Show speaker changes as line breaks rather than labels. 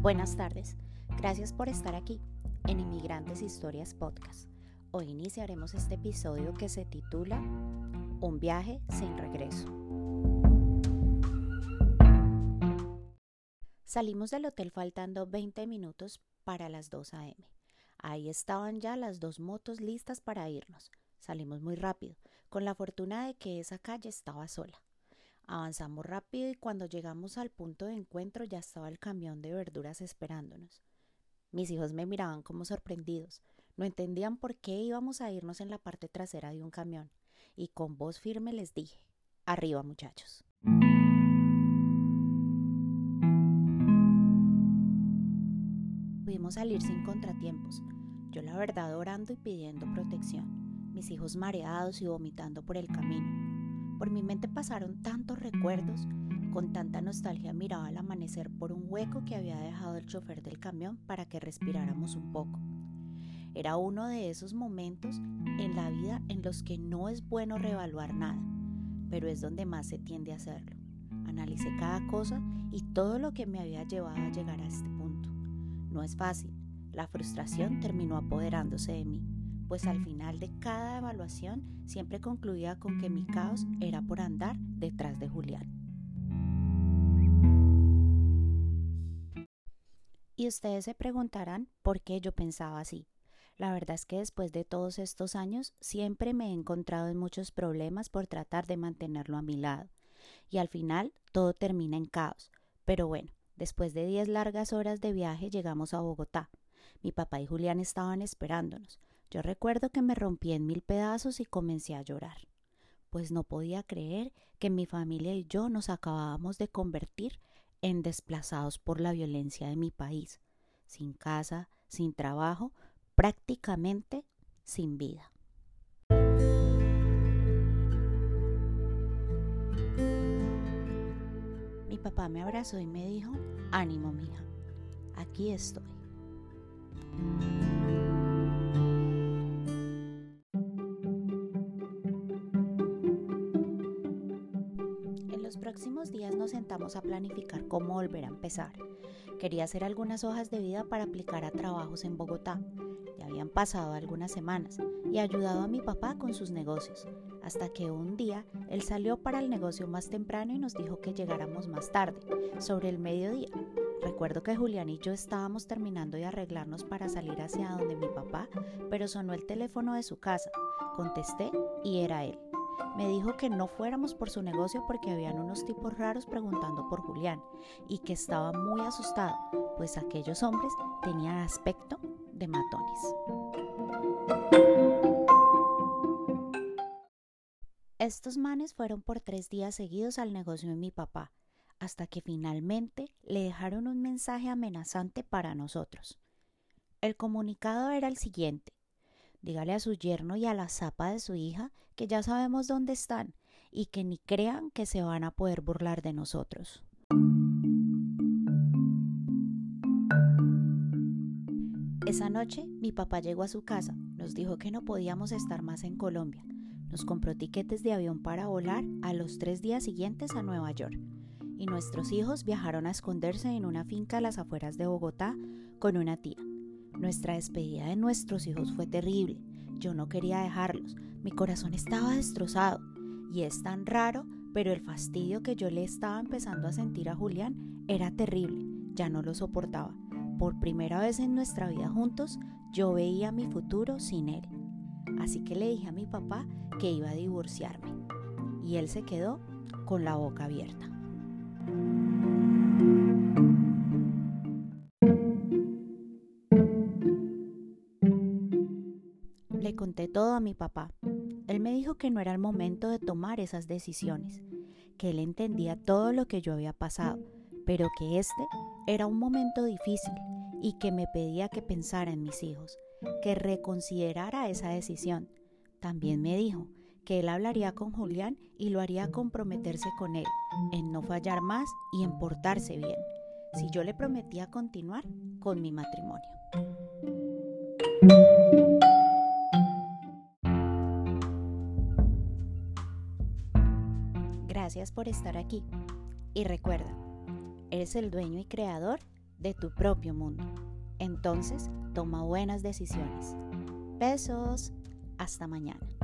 Buenas tardes, gracias por estar aquí en Inmigrantes Historias Podcast. Hoy iniciaremos este episodio que se titula Un viaje sin regreso. Salimos del hotel faltando 20 minutos para las 2 a.m. Ahí estaban ya las dos motos listas para irnos. Salimos muy rápido, con la fortuna de que esa calle estaba sola. Avanzamos rápido y cuando llegamos al punto de encuentro ya estaba el camión de verduras esperándonos. Mis hijos me miraban como sorprendidos. No entendían por qué íbamos a irnos en la parte trasera de un camión. Y con voz firme les dije, arriba muchachos. Pudimos salir sin contratiempos. Yo la verdad orando y pidiendo protección. Mis hijos mareados y vomitando por el camino. Por mi mente pasaron tantos recuerdos, con tanta nostalgia miraba al amanecer por un hueco que había dejado el chofer del camión para que respiráramos un poco. Era uno de esos momentos en la vida en los que no es bueno reevaluar nada, pero es donde más se tiende a hacerlo. Analicé cada cosa y todo lo que me había llevado a llegar a este punto. No es fácil, la frustración terminó apoderándose de mí pues al final de cada evaluación siempre concluía con que mi caos era por andar detrás de Julián. Y ustedes se preguntarán por qué yo pensaba así. La verdad es que después de todos estos años siempre me he encontrado en muchos problemas por tratar de mantenerlo a mi lado. Y al final todo termina en caos. Pero bueno, después de diez largas horas de viaje llegamos a Bogotá. Mi papá y Julián estaban esperándonos. Yo recuerdo que me rompí en mil pedazos y comencé a llorar, pues no podía creer que mi familia y yo nos acabábamos de convertir en desplazados por la violencia de mi país, sin casa, sin trabajo, prácticamente sin vida. Mi papá me abrazó y me dijo, ánimo mija, aquí estoy. Próximos días nos sentamos a planificar cómo volver a empezar. Quería hacer algunas hojas de vida para aplicar a trabajos en Bogotá. Ya habían pasado algunas semanas y ayudado a mi papá con sus negocios, hasta que un día él salió para el negocio más temprano y nos dijo que llegáramos más tarde, sobre el mediodía. Recuerdo que Julián y yo estábamos terminando de arreglarnos para salir hacia donde mi papá, pero sonó el teléfono de su casa. Contesté y era él. Me dijo que no fuéramos por su negocio porque habían unos tipos raros preguntando por Julián y que estaba muy asustado, pues aquellos hombres tenían aspecto de matones. Estos manes fueron por tres días seguidos al negocio de mi papá, hasta que finalmente le dejaron un mensaje amenazante para nosotros. El comunicado era el siguiente. Dígale a su yerno y a la zapa de su hija que ya sabemos dónde están y que ni crean que se van a poder burlar de nosotros. Esa noche mi papá llegó a su casa, nos dijo que no podíamos estar más en Colombia, nos compró tiquetes de avión para volar a los tres días siguientes a Nueva York y nuestros hijos viajaron a esconderse en una finca a las afueras de Bogotá con una tía. Nuestra despedida de nuestros hijos fue terrible. Yo no quería dejarlos. Mi corazón estaba destrozado. Y es tan raro, pero el fastidio que yo le estaba empezando a sentir a Julián era terrible. Ya no lo soportaba. Por primera vez en nuestra vida juntos, yo veía mi futuro sin él. Así que le dije a mi papá que iba a divorciarme. Y él se quedó con la boca abierta. Conté todo a mi papá. Él me dijo que no era el momento de tomar esas decisiones, que él entendía todo lo que yo había pasado, pero que este era un momento difícil y que me pedía que pensara en mis hijos, que reconsiderara esa decisión. También me dijo que él hablaría con Julián y lo haría comprometerse con él, en no fallar más y en portarse bien, si yo le prometía continuar con mi matrimonio. Gracias por estar aquí. Y recuerda, eres el dueño y creador de tu propio mundo. Entonces, toma buenas decisiones. Besos. Hasta mañana.